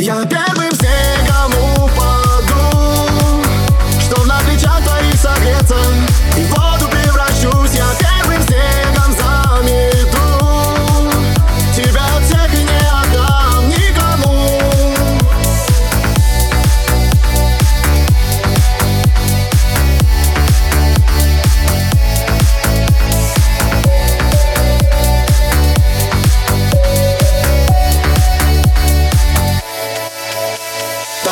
Yeah.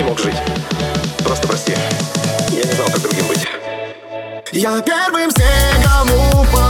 не мог жить. Просто прости, я не знал, как другим быть. Я первым все, кому.